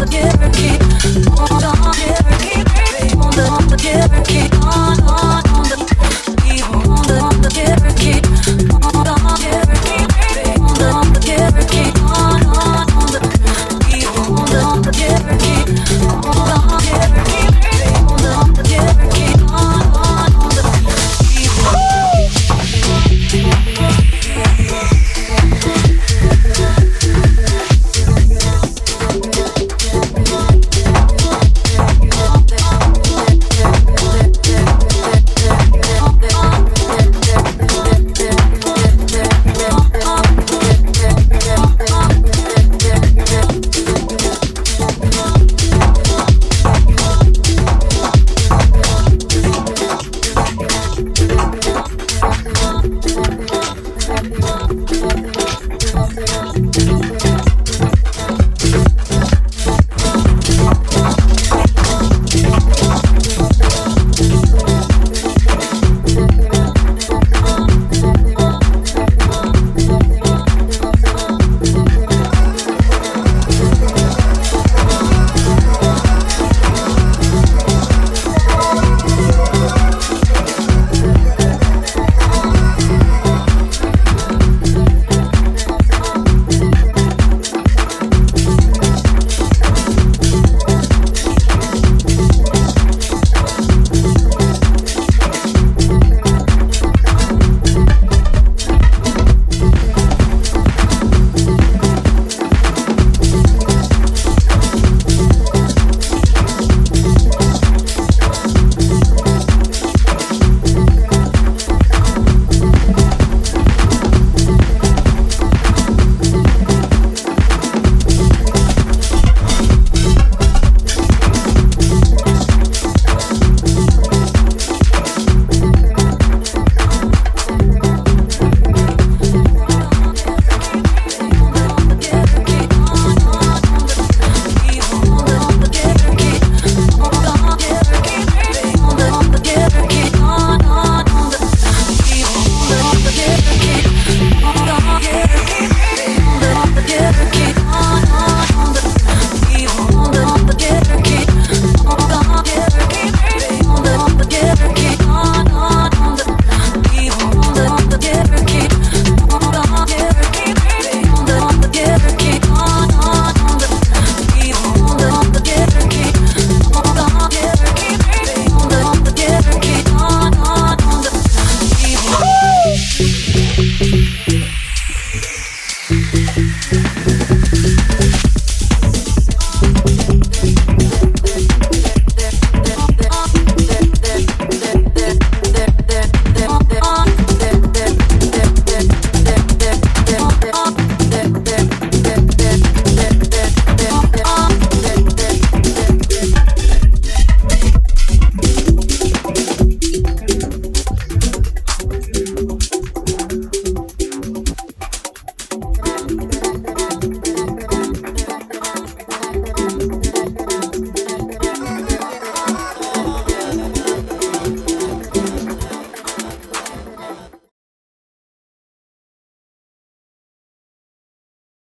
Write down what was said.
forget